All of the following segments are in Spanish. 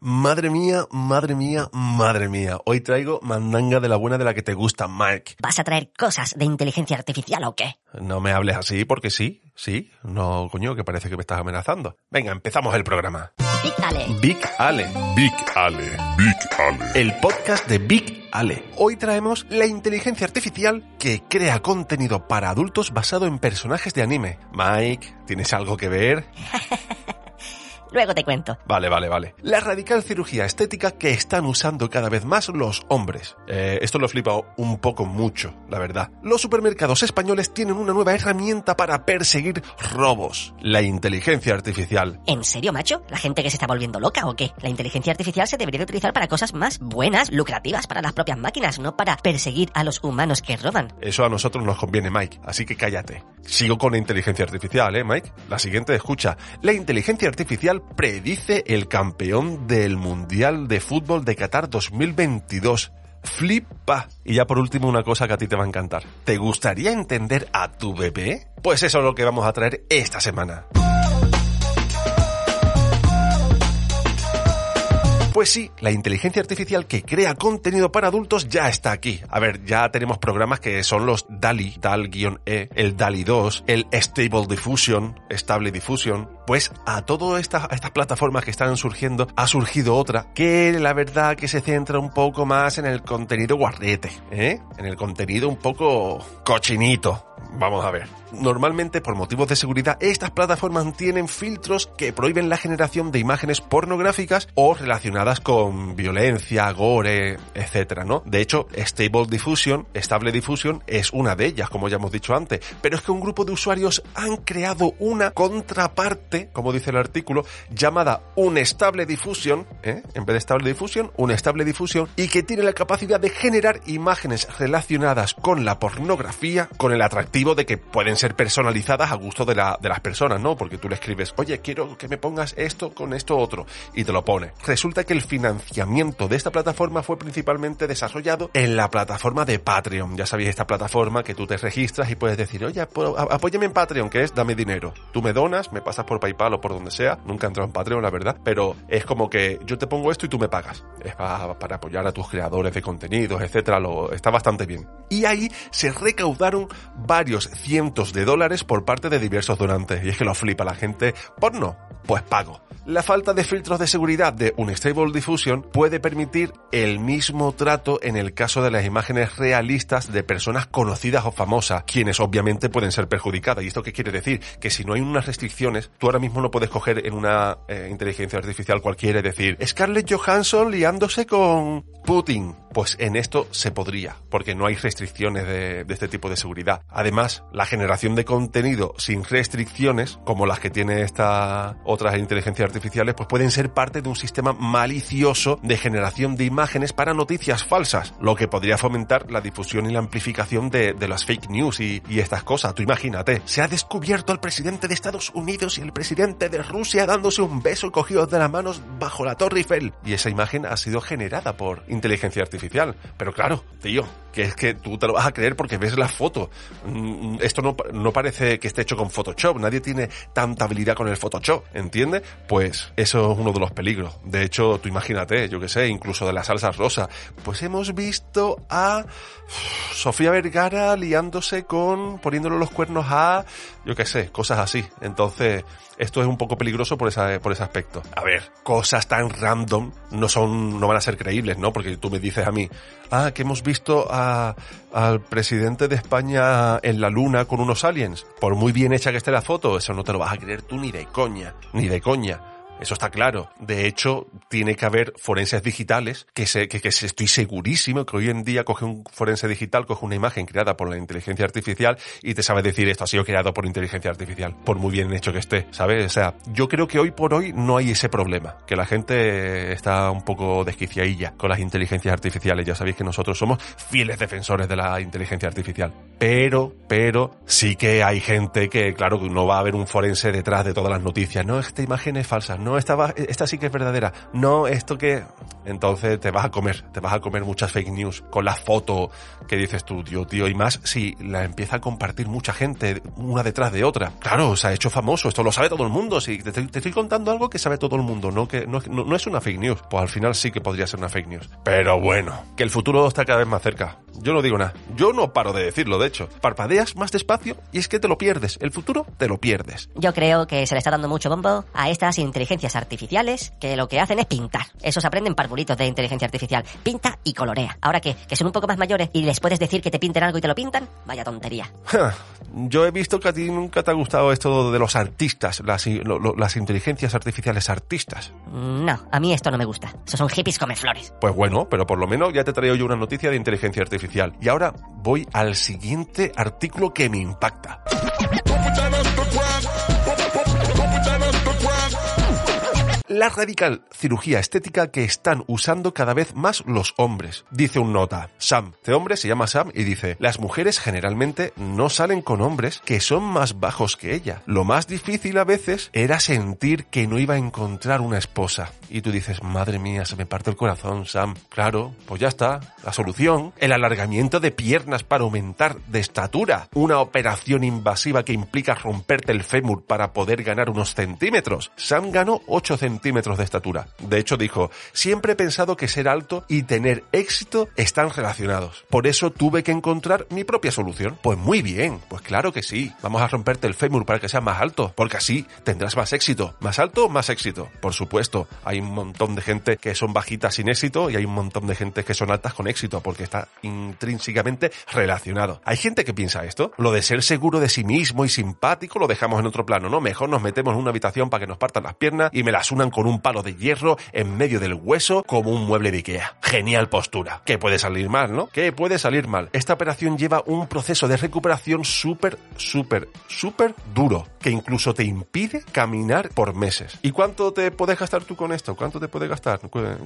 Madre mía, madre mía, madre mía. Hoy traigo mandanga de la buena de la que te gusta, Mike. ¿Vas a traer cosas de inteligencia artificial o qué? No me hables así porque sí, sí. No, coño, que parece que me estás amenazando. Venga, empezamos el programa. Big Ale. Big Ale. Big Ale. Big Ale. El podcast de Big Ale. Hoy traemos la inteligencia artificial que crea contenido para adultos basado en personajes de anime. Mike, ¿tienes algo que ver? Luego te cuento. Vale, vale, vale. La radical cirugía estética que están usando cada vez más los hombres. Eh, esto lo flipa un poco mucho, la verdad. Los supermercados españoles tienen una nueva herramienta para perseguir robos. La inteligencia artificial. ¿En serio, macho? ¿La gente que se está volviendo loca o qué? La inteligencia artificial se debería de utilizar para cosas más buenas, lucrativas para las propias máquinas, no para perseguir a los humanos que roban. Eso a nosotros nos conviene, Mike, así que cállate. Sigo con la inteligencia artificial, ¿eh, Mike? La siguiente escucha. La inteligencia artificial predice el campeón del Mundial de Fútbol de Qatar 2022. Flipa. Y ya por último una cosa que a ti te va a encantar. ¿Te gustaría entender a tu bebé? Pues eso es lo que vamos a traer esta semana. Pues sí, la inteligencia artificial que crea contenido para adultos ya está aquí. A ver, ya tenemos programas que son los DALI, DAL-E, el DALI 2, el Stable Diffusion, Stable Diffusion. Pues a todas estas, plataformas que están surgiendo ha surgido otra que la verdad que se centra un poco más en el contenido guarrete, ¿eh? En el contenido un poco cochinito. Vamos a ver. Normalmente, por motivos de seguridad, estas plataformas tienen filtros que prohíben la generación de imágenes pornográficas o relacionadas con violencia, gore, etcétera, ¿no? De hecho, Stable Diffusion, Estable Diffusion, es una de ellas, como ya hemos dicho antes. Pero es que un grupo de usuarios han creado una contraparte, como dice el artículo, llamada Unestable Diffusion, ¿eh? En vez de Estable Diffusion, Unestable Diffusion, y que tiene la capacidad de generar imágenes relacionadas con la pornografía, con el atractivo de que pueden ser personalizadas a gusto de, la, de las personas, ¿no? Porque tú le escribes, oye, quiero que me pongas esto con esto otro, y te lo pone. Resulta que el financiamiento de esta plataforma fue principalmente desarrollado en la plataforma de Patreon. Ya sabéis, esta plataforma que tú te registras y puedes decir, oye, apóyame en Patreon, que es dame dinero. Tú me donas, me pasas por PayPal o por donde sea. Nunca he entrado en Patreon, la verdad, pero es como que yo te pongo esto y tú me pagas. Es para, para apoyar a tus creadores de contenidos, etcétera. Lo, está bastante bien. Y ahí se recaudaron varios cientos de dólares por parte de diversos donantes. Y es que lo flipa la gente. Porno, pues pago. La falta de filtros de seguridad de un Stable Diffusion puede permitir el mismo trato en el caso de las imágenes realistas de personas conocidas o famosas, quienes obviamente pueden ser perjudicadas. ¿Y esto qué quiere decir? Que si no hay unas restricciones, tú ahora mismo no puedes coger en una eh, inteligencia artificial cualquiera y decir Scarlett Johansson liándose con Putin. Pues en esto se podría, porque no hay restricciones de, este tipo de seguridad. Además, la generación de contenido sin restricciones, como las que tiene esta otras inteligencias artificiales, pues pueden ser parte de un sistema malicioso de generación de imágenes para noticias falsas, lo que podría fomentar la difusión y la amplificación de, las fake news y, y, estas cosas. Tú imagínate, se ha descubierto al presidente de Estados Unidos y el presidente de Rusia dándose un beso cogidos de las manos bajo la Torre Eiffel. Y esa imagen ha sido generada por inteligencia artificial. Pero claro, tío, que es que tú te lo vas a creer porque ves la foto. Esto no, no parece que esté hecho con Photoshop. Nadie tiene tanta habilidad con el Photoshop, ¿entiendes? Pues eso es uno de los peligros. De hecho, tú imagínate, yo que sé, incluso de las salsas rosas. Pues hemos visto a Sofía Vergara liándose con, poniéndole los cuernos a, yo que sé, cosas así. Entonces, esto es un poco peligroso por, esa, por ese aspecto. A ver, cosas tan random no son, no van a ser creíbles, ¿no? Porque tú me dices a mí, ah, que hemos visto a, al presidente de España en la luna con unos aliens. Por muy bien hecha que esté la foto, eso no te lo vas a creer tú ni de coña, ni de coña. Eso está claro. De hecho, tiene que haber forenses digitales que, se, que, que estoy segurísimo que hoy en día coge un forense digital, coge una imagen creada por la inteligencia artificial y te sabe decir esto ha sido creado por inteligencia artificial, por muy bien hecho que esté, ¿sabes? O sea, yo creo que hoy por hoy no hay ese problema, que la gente está un poco desquiciadilla con las inteligencias artificiales. Ya sabéis que nosotros somos fieles defensores de la inteligencia artificial. Pero, pero, sí que hay gente que, claro, no va a haber un forense detrás de todas las noticias. No, esta imagen es falsa. No, esta, va, esta sí que es verdadera. No, esto que... Entonces te vas a comer, te vas a comer muchas fake news con la foto que dices tú, tío, tío, y más si la empieza a compartir mucha gente, una detrás de otra. Claro, se ha hecho famoso, esto lo sabe todo el mundo. Si te, estoy contando algo que sabe todo el mundo, no que no, no, no es una fake news. Pues al final sí que podría ser una fake news. Pero bueno, que el futuro está cada vez más cerca. Yo no digo nada. Yo no paro de decirlo, de hecho. Parpadeas más despacio y es que te lo pierdes. El futuro te lo pierdes. Yo creo que se le está dando mucho bombo a estas inteligencias artificiales que lo que hacen es pintar. Esos aprenden parvulitos de inteligencia artificial. Pinta y colorea. Ahora que, que son un poco más mayores y les puedes decir que te pinten algo y te lo pintan, vaya tontería. Yo he visto que a ti nunca te ha gustado esto de los artistas, las, lo, lo, las inteligencias artificiales artistas. No, a mí esto no me gusta. Esos son hippies come flores. Pues bueno, pero por lo menos ya te traigo yo una noticia de inteligencia artificial. Y ahora voy al siguiente artículo que me impacta. La radical cirugía estética que están usando cada vez más los hombres. Dice un nota, Sam, este hombre se llama Sam y dice, las mujeres generalmente no salen con hombres que son más bajos que ella. Lo más difícil a veces era sentir que no iba a encontrar una esposa. Y tú dices, madre mía, se me parte el corazón, Sam. Claro, pues ya está. La solución, el alargamiento de piernas para aumentar de estatura. Una operación invasiva que implica romperte el fémur para poder ganar unos centímetros. Sam ganó 8 centímetros centímetros de estatura. De hecho dijo, siempre he pensado que ser alto y tener éxito están relacionados. Por eso tuve que encontrar mi propia solución. Pues muy bien, pues claro que sí. Vamos a romperte el fémur para que sea más alto, porque así tendrás más éxito. Más alto, más éxito. Por supuesto, hay un montón de gente que son bajitas sin éxito y hay un montón de gente que son altas con éxito, porque está intrínsecamente relacionado. Hay gente que piensa esto. Lo de ser seguro de sí mismo y simpático lo dejamos en otro plano, ¿no? Mejor nos metemos en una habitación para que nos partan las piernas y me las unan con un palo de hierro en medio del hueso como un mueble de Ikea. Genial postura. ¿Qué puede salir mal, no? ¿Qué puede salir mal? Esta operación lleva un proceso de recuperación súper, súper, súper duro, que incluso te impide caminar por meses. ¿Y cuánto te puedes gastar tú con esto? ¿Cuánto te puedes gastar?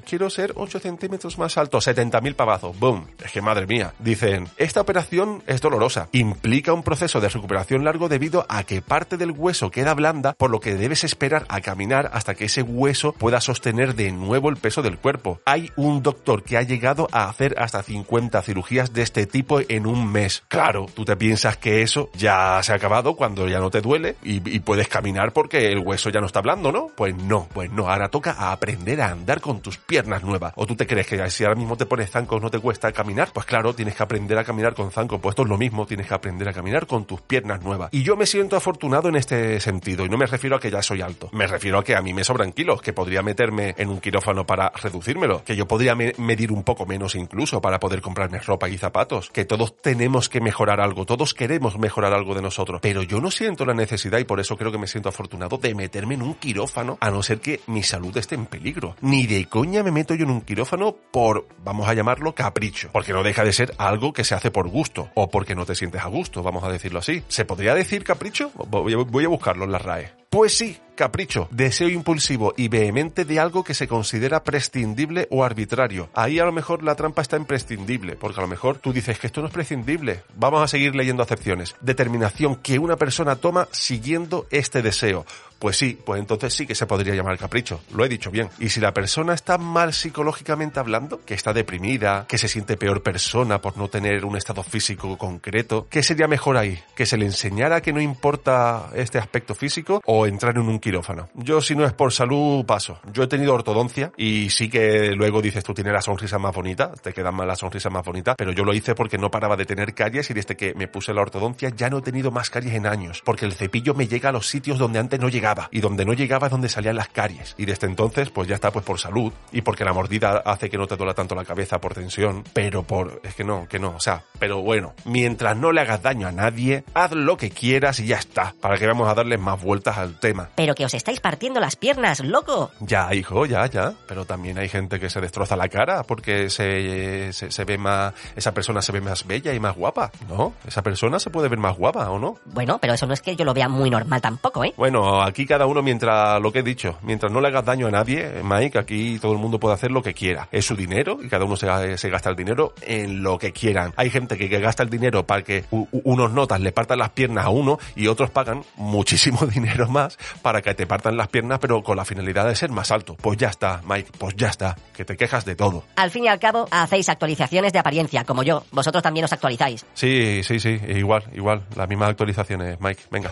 Quiero ser 8 centímetros más alto, 70.000 pavazos. ¡Boom! Es que madre mía. Dicen, esta operación es dolorosa. Implica un proceso de recuperación largo debido a que parte del hueso queda blanda, por lo que debes esperar a caminar hasta que ese hueso pueda sostener de nuevo el peso del cuerpo. Hay un doctor que ha llegado a hacer hasta 50 cirugías de este tipo en un mes. Claro, tú te piensas que eso ya se ha acabado cuando ya no te duele y, puedes caminar porque el hueso ya no está blando, ¿no? Pues no, pues no. Ahora toca aprender a andar con tus piernas nuevas. ¿O tú te crees que si ahora mismo te pones zancos no te cuesta caminar? Pues claro, tienes que aprender a caminar con zancos. Pues esto es lo mismo, tienes que aprender a caminar con tus piernas nuevas. Y yo me siento afortunado en este sentido. Y no me refiero a que ya soy alto. Me refiero a que a mí me sobran que podría meterme en un quirófano para reducírmelo, que yo podría me medir un poco menos incluso para poder comprarme ropa y zapatos, que todos tenemos que mejorar algo, todos queremos mejorar algo de nosotros, pero yo no siento la necesidad y por eso creo que me siento afortunado de meterme en un quirófano a no ser que mi salud esté en peligro. Ni de coña me meto yo en un quirófano por, vamos a llamarlo, capricho, porque no deja de ser algo que se hace por gusto o porque no te sientes a gusto, vamos a decirlo así. ¿Se podría decir capricho? Voy a buscarlo en la RAE. Pues sí, capricho, deseo impulsivo y vehemente de algo que se considera prescindible o arbitrario. Ahí a lo mejor la trampa está en prescindible, porque a lo mejor tú dices que esto no es prescindible. Vamos a seguir leyendo acepciones. Determinación que una persona toma siguiendo este deseo. Pues sí, pues entonces sí que se podría llamar capricho. Lo he dicho bien. Y si la persona está mal psicológicamente hablando, que está deprimida, que se siente peor persona por no tener un estado físico concreto, ¿qué sería mejor ahí? ¿Que se le enseñara que no importa este aspecto físico o entrar en un quirófano? Yo si no es por salud paso. Yo he tenido ortodoncia y sí que luego dices tú tienes la sonrisa más bonita, te queda más la sonrisa más bonita, pero yo lo hice porque no paraba de tener caries y desde que me puse la ortodoncia ya no he tenido más caries en años, porque el cepillo me llega a los sitios donde antes no llegaba llegaba. Y donde no llegaba es donde salían las caries. Y desde entonces, pues ya está, pues por salud. Y porque la mordida hace que no te duela tanto la cabeza por tensión. Pero por... Es que no, que no. O sea, pero bueno, mientras no le hagas daño a nadie, haz lo que quieras y ya está. Para que vamos a darle más vueltas al tema. Pero que os estáis partiendo las piernas, loco. Ya, hijo, ya, ya. Pero también hay gente que se destroza la cara porque se, se, se ve más... Esa persona se ve más bella y más guapa, ¿no? Esa persona se puede ver más guapa, ¿o no? Bueno, pero eso no es que yo lo vea muy normal tampoco, ¿eh? Bueno, aquí cada uno mientras lo que he dicho, mientras no le hagas daño a nadie, Mike, aquí todo el mundo puede hacer lo que quiera. Es su dinero y cada uno se, se gasta el dinero en lo que quieran. Hay gente que, que gasta el dinero para que u- u- unos notas le partan las piernas a uno y otros pagan muchísimo dinero más para que te partan las piernas, pero con la finalidad de ser más alto. Pues ya está, Mike, pues ya está, que te quejas de todo. Al fin y al cabo, hacéis actualizaciones de apariencia, como yo. Vosotros también os actualizáis. Sí, sí, sí, igual, igual, las mismas actualizaciones, Mike, venga.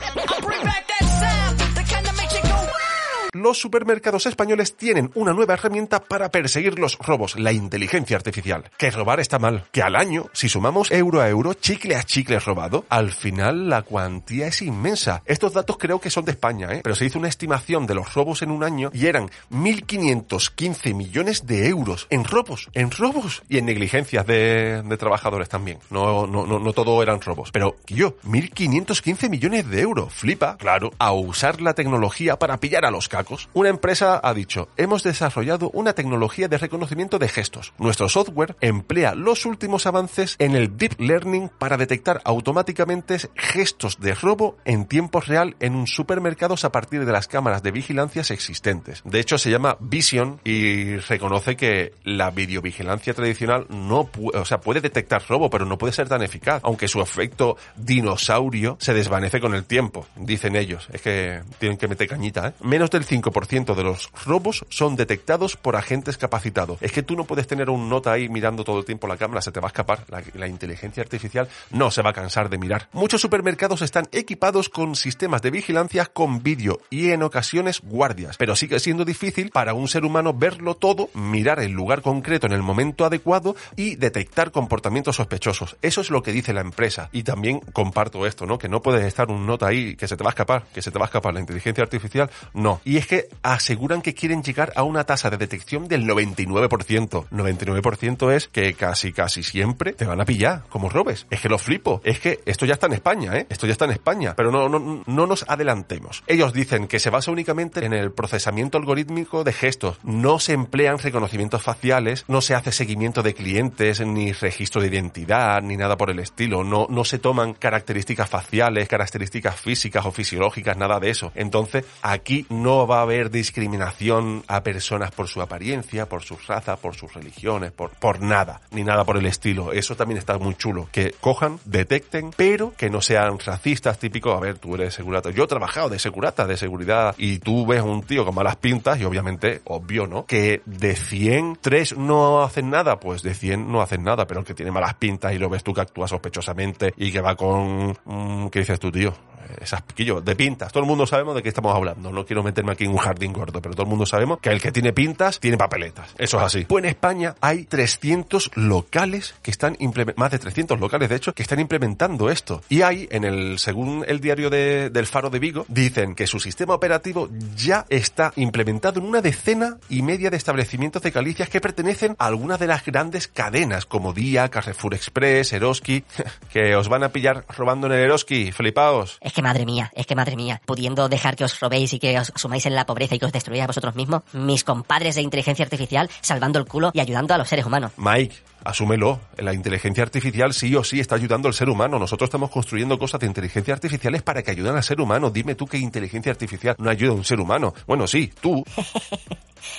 Los supermercados españoles tienen una nueva herramienta para perseguir los robos, la inteligencia artificial. Que robar está mal. Que al año, si sumamos euro a euro, chicle a chicle robado, al final la cuantía es inmensa. Estos datos creo que son de España, ¿eh? Pero se hizo una estimación de los robos en un año y eran 1.515 millones de euros en robos, en robos y en negligencias de, trabajadores también. No, no, no, no todo eran robos. Pero, yo, 1.515 millones de euros. Flipa, claro, a usar la tecnología para pillar a los Una empresa ha dicho, hemos desarrollado una tecnología de reconocimiento de gestos. Nuestro software emplea los últimos avances en el deep learning para detectar automáticamente gestos de robo en tiempo real en un supermercado a partir de las cámaras de vigilancia existentes. De hecho, se llama Vision y reconoce que la videovigilancia tradicional no o sea, puede detectar robo, pero no puede ser tan eficaz, aunque su efecto dinosaurio se desvanece con el tiempo, dicen ellos. Es que tienen que meter cañita, ¿eh? Menos del 5% de los robos son detectados por agentes capacitados. Es que tú no puedes tener un nota ahí mirando todo el tiempo la cámara, se te va a escapar. La, inteligencia artificial no se va a cansar de mirar. Muchos supermercados están equipados con sistemas de vigilancia con vídeo y en ocasiones guardias, pero sigue siendo difícil para un ser humano verlo todo, mirar el lugar concreto en el momento adecuado y detectar comportamientos sospechosos. Eso es lo que dice la empresa. Y también comparto esto, ¿no? Que no puedes estar un nota ahí que se te va a escapar, que se te va a escapar la inteligencia artificial. No. Es que aseguran que quieren llegar a una tasa de detección del 99%. 99% es que casi, casi siempre te van a pillar, como robes. Es que lo flipo. Es que esto ya está en España, ¿eh? Esto ya está en España. Pero no, no, no nos adelantemos. Ellos dicen que se basa únicamente en el procesamiento algorítmico de gestos. No se emplean reconocimientos faciales, no se hace seguimiento de clientes, ni registro de identidad, ni nada por el estilo. No, no se toman características faciales, características físicas o fisiológicas, nada de eso. Entonces, aquí no va a haber discriminación a personas por su apariencia, por su raza, por sus religiones, por, por nada, ni nada por el estilo. Eso también está muy chulo. Que cojan, detecten, pero que no sean racistas típicos. A ver, tú eres segurata. Yo he trabajado de segurata, de seguridad, y tú ves un tío con malas pintas, y obviamente, obvio, ¿no? Que de 100, 3 no hacen nada, pues de 100 no hacen nada, pero el que tiene malas pintas y lo ves tú que actúa sospechosamente y que va con... mm, ¿Qué dices tú, tío? Esas piquillo de pintas. Todo el mundo sabemos de qué estamos hablando. No quiero meterme aquí en un jardín gordo, pero todo el mundo sabemos que el que tiene pintas tiene papeletas. Eso es así. Pues en España hay 300 locales que están más de 300 locales de hecho, que están implementando esto. Y hay, en el, según el diario de- del Faro de Vigo, dicen que su sistema operativo ya está implementado en una decena y media de establecimientos de Calicias que pertenecen a algunas de las grandes cadenas como Día, Carrefour Express, Eroski, que os van a pillar robando en el Eroski, flipaos. Es madre mía, es que madre mía, pudiendo dejar que os robéis y que os sumáis en la pobreza y que os destruyáis a vosotros mismos, mis compadres de inteligencia artificial salvando el culo y ayudando a los seres humanos. Mike, asúmelo. La inteligencia artificial sí o sí está ayudando al ser humano. Nosotros estamos construyendo cosas de inteligencia artificiales para que ayuden al ser humano. Dime tú qué inteligencia artificial no ayuda a un ser humano. Bueno, sí, tú.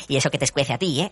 Y eso que te escuece a ti, ¿eh?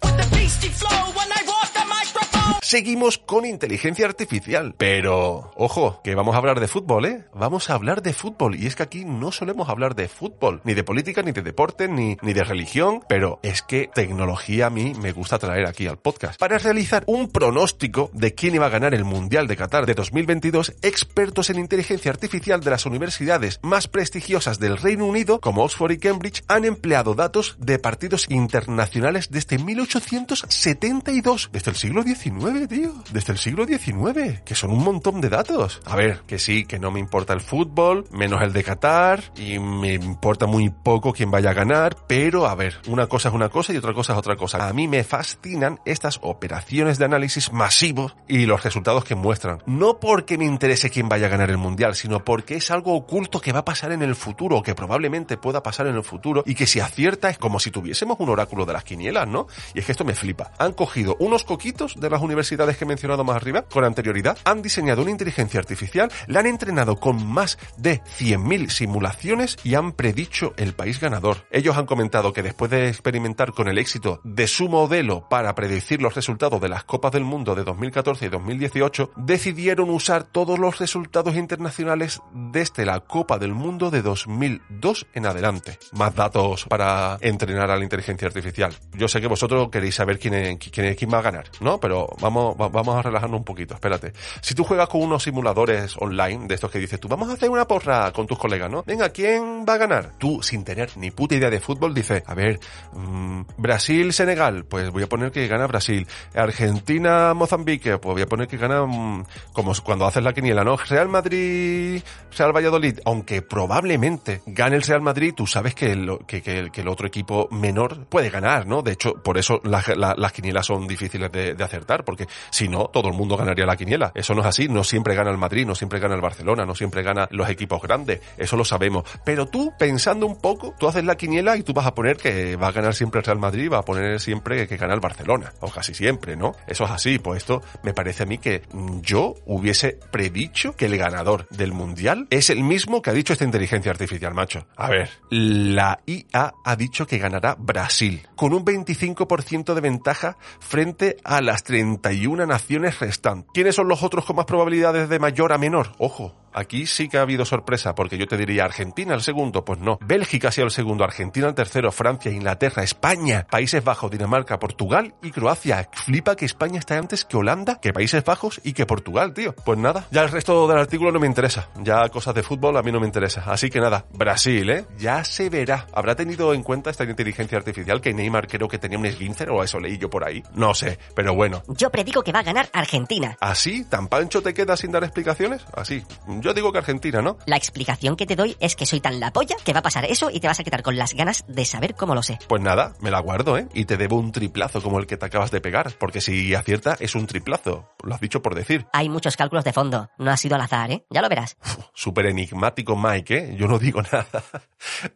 Seguimos con inteligencia artificial. Pero, ojo, que vamos a hablar de fútbol, ¿eh? Vamos a hablar de fútbol. Y es que aquí no solemos hablar de fútbol, ni de política, ni de deporte, ni, ni de religión. Pero es que tecnología a mí me gusta traer aquí al podcast. Para realizar un pronóstico de quién iba a ganar el Mundial de Qatar de 2022, expertos en inteligencia artificial de las universidades más prestigiosas del Reino Unido, como Oxford y Cambridge, han empleado datos de partidos internacionales desde 1872, desde el siglo XIX. Tío. Desde el siglo XIX. Que son un montón de datos. A ver, que sí, que no me importa el fútbol, menos el de Qatar, y me importa muy poco quién vaya a ganar, pero a ver, una cosa es una cosa y otra cosa es otra cosa. A mí me fascinan estas operaciones de análisis masivos y los resultados que muestran. No porque me interese quién vaya a ganar el mundial, sino porque es algo oculto que va a pasar en el futuro, o que probablemente pueda pasar en el futuro, y que si acierta es como si tuviésemos un oráculo de las quinielas, ¿no? Y es que esto me flipa. Han cogido unos coquitos de las universidades que he mencionado más arriba, con anterioridad, han diseñado una inteligencia artificial, la han entrenado con más de 100.000 simulaciones y han predicho el país ganador. Ellos han comentado que después de experimentar con el éxito de su modelo para predecir los resultados de las Copas del Mundo de 2014 y 2018, decidieron usar todos los resultados internacionales desde la Copa del Mundo de 2002 en adelante. Más datos para entrenar a la inteligencia artificial. Yo sé que vosotros queréis saber quién, es- quién, es- quién va a ganar, ¿no? Pero vamos, va- vamos a relajarnos un poquito, espérate. Si tú juegas con unos simuladores online de estos que dices tú, vamos a hacer una porra con tus colegas, ¿no? Venga, ¿quién va a ganar? Tú, sin tener ni puta idea de fútbol, dices, a ver, mm, Brasil-Senegal, pues voy a poner que gana Brasil. Argentina-Mozambique, pues voy a poner que gana, mm, como cuando haces la quiniela, ¿no? Real Madrid-Real Valladolid, aunque probablemente gane el Real Madrid, tú sabes que el, que, el, otro equipo menor puede ganar, ¿no? De hecho, por eso las, la- las quinielas son difíciles de, de acertar, porque si no, todo el mundo ganaría la quiniela. Eso no es así, no siempre gana el Madrid, no siempre gana el Barcelona, no siempre gana los equipos grandes, eso lo sabemos. Pero tú, pensando un poco, tú haces la quiniela y tú vas a poner que va a ganar siempre el Real Madrid, va a poner siempre que gana el Barcelona, o casi siempre, ¿no? Eso es así, pues esto me parece a mí que mm, yo hubiese predicho que el ganador del Mundial es el mismo que ha dicho esta inteligencia artificial, macho. A ver, la IA ha dicho que ganará Brasil, con un 25% de ventaja frente a las 31 naciones restantes. ¿Quiénes son los otros con más probabilidades de mayor a menor? Ojo, aquí sí que ha habido sorpresa, porque yo te diría Argentina el segundo, pues no. Bélgica ha sido el segundo, Argentina el tercero, Francia, Inglaterra, España, Países Bajos, Dinamarca, Portugal y Croacia. Flipa que España está antes que Holanda, que Países Bajos y que Portugal, tío. Pues nada, ya el resto del artículo no me interesa. Ya cosas de fútbol a mí no me interesa. Así que nada, Brasil, ¿eh? Ya se verá. ¿Habrá tenido en cuenta esta inteligencia artificial que Neymar creo que tenía un esguince o eso leí yo por ahí? No sé, pero bueno. Yo predigo que va a ganar Argentina. ¿Así? ¿Tan pancho te quedas sin dar explicaciones? Así. Yo digo que Argentina, ¿no? La explicación que te doy es que soy tan la polla que va a pasar eso y te vas a quedar con las ganas de saber cómo lo sé. Pues nada, me la guardo, ¿eh? Y te debo un triplazo como el que te acabas de pegar, porque si acierta es un triplazo. Lo has dicho por decir. Hay muchos cálculos de fondo, no ha sido al azar, ¿eh? Ya lo verás. Súper enigmático Mike, ¿eh? Yo no digo nada.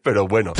Pero bueno.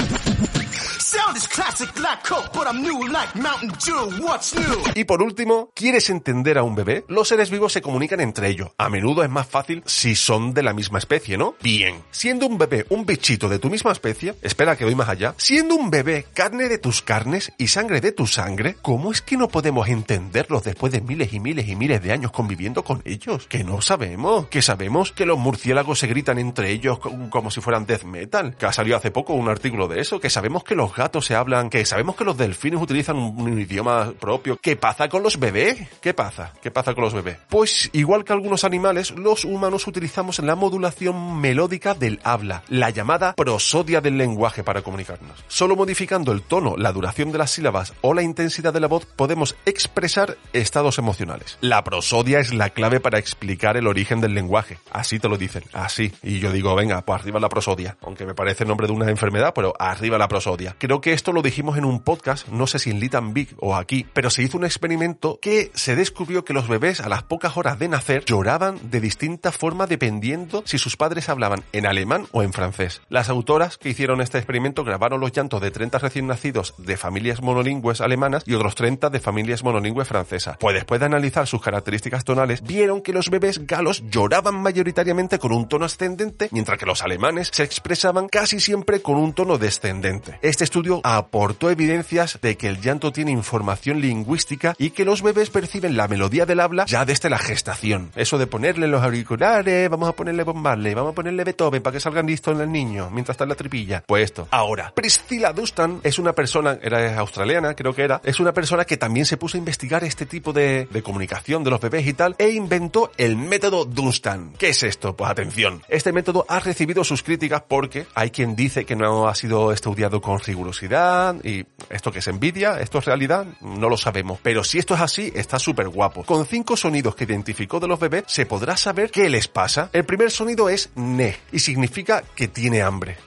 Y por último, ¿quieres entender a un bebé? Los seres vivos se comunican entre ellos. A menudo es más fácil si son de la misma especie, ¿no? Bien. Siendo un bebé un bichito de tu misma especie, espera que voy más allá. Siendo un bebé carne de tus carnes y sangre de tu sangre, ¿cómo es que no podemos entenderlos después de miles y miles y miles de años conviviendo con ellos? Que no sabemos. Que sabemos que los murciélagos se gritan entre ellos co- como si fueran death metal. Que ha salido hace poco un artículo de eso. Que sabemos que los gatos se hablan. Que sabemos que los delfines utilizan un, idioma propio. ¿Qué pasa con los bebés? ¿Qué pasa? ¿Qué pasa con los bebés? Pues igual que algunos animales, los humanos utilizamos la modulación melódica del habla, la llamada prosodia del lenguaje para comunicarnos. Solo modificando el tono, la duración de las sílabas o la intensidad de la voz podemos expresar estados emocionales. La prosodia es la clave para explicar el origen del lenguaje. Así te lo dicen, así. Y yo digo, venga, pues arriba la prosodia. Aunque me parece el nombre de una enfermedad, pero arriba la prosodia. Que esto lo dijimos en un podcast, no sé si en Litan Big o aquí, pero se hizo un experimento que se descubrió que los bebés a las pocas horas de nacer lloraban de distinta forma dependiendo si sus padres hablaban en alemán o en francés. Las autoras que hicieron este experimento grabaron los llantos de 30 recién nacidos de familias monolingües alemanas y otros 30 de familias monolingües francesas. Pues después de analizar sus características tonales, vieron que los bebés galos lloraban mayoritariamente con un tono ascendente, mientras que los alemanes se expresaban casi siempre con un tono descendente. Este estudio aportó evidencias de que el llanto tiene información lingüística y que los bebés perciben la melodía del habla ya desde la gestación. Eso de ponerle los auriculares, vamos a ponerle Bob vamos a ponerle Beethoven para que salgan listos en el niño mientras está en la tripilla. Pues esto. Ahora, Priscilla Dustan es una persona, era australiana, creo que era, es una persona que también se puso a investigar este tipo de, de comunicación de los bebés y tal, e inventó el método Dunstan. ¿Qué es esto? Pues atención. Este método ha recibido sus críticas porque hay quien dice que no ha sido estudiado con rigurosidad universidad y esto que es envidia, esto es realidad, no lo sabemos. Pero si esto es así, está súper guapo. Con cinco sonidos que identificó de los bebés, se podrá saber qué les pasa. El primer sonido es ne y significa que tiene hambre.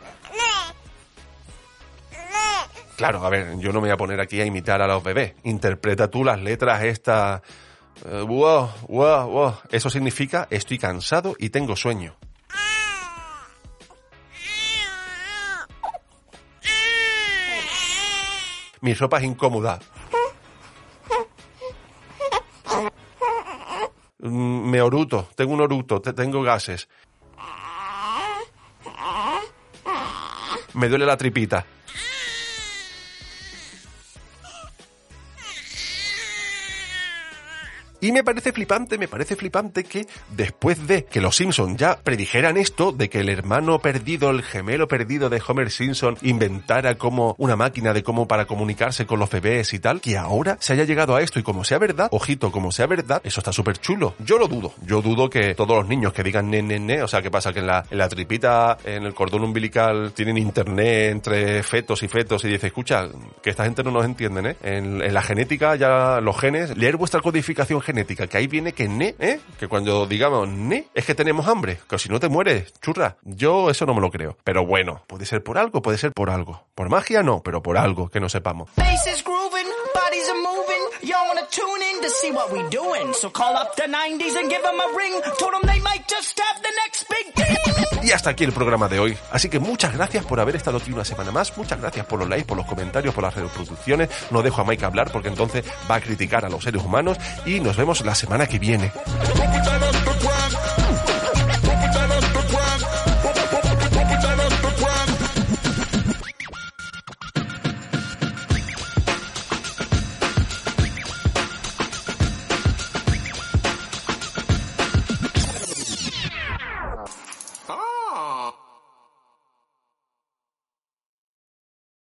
Claro, a ver, yo no me voy a poner aquí a imitar a los bebés. Interpreta tú las letras estas. Eh, wow, wow, wow. Eso significa estoy cansado y tengo sueño. Mi ropa es incómoda. Mm, Me oruto, tengo un oruto, te- tengo gases. Me duele la tripita. Y me parece flipante, me parece flipante que después de que los Simpson ya predijeran esto, de que el hermano perdido, el gemelo perdido de Homer Simpson inventara como una máquina de cómo para comunicarse con los bebés y tal, que ahora se haya llegado a esto y como sea verdad, ojito, como sea verdad, eso está súper chulo. Yo lo dudo, yo dudo que todos los niños que digan ne, ne, ne, o sea, ¿qué pasa? Que en la, en la tripita, en el cordón umbilical, tienen internet entre fetos y fetos y dice, escucha, que esta gente no nos entienden, ¿eh? En, en la genética ya los genes, leer vuestra codificación genética, que ahí viene que ne, ¿eh? Que cuando digamos ne, es que tenemos hambre, que si no te mueres, churra. Yo eso no me lo creo. Pero bueno, puede ser por algo, puede ser por algo. Por magia no, pero por algo que no sepamos. So call up the 90s and give them a ring. Told them they might just have the next big thing. Y hasta aquí el programa de hoy. Así que muchas gracias por haber estado aquí una semana más. Muchas gracias por los likes, por los comentarios, por las reproducciones. No dejo a Mike hablar porque entonces va a criticar a los seres humanos. Y nos vemos la semana que viene.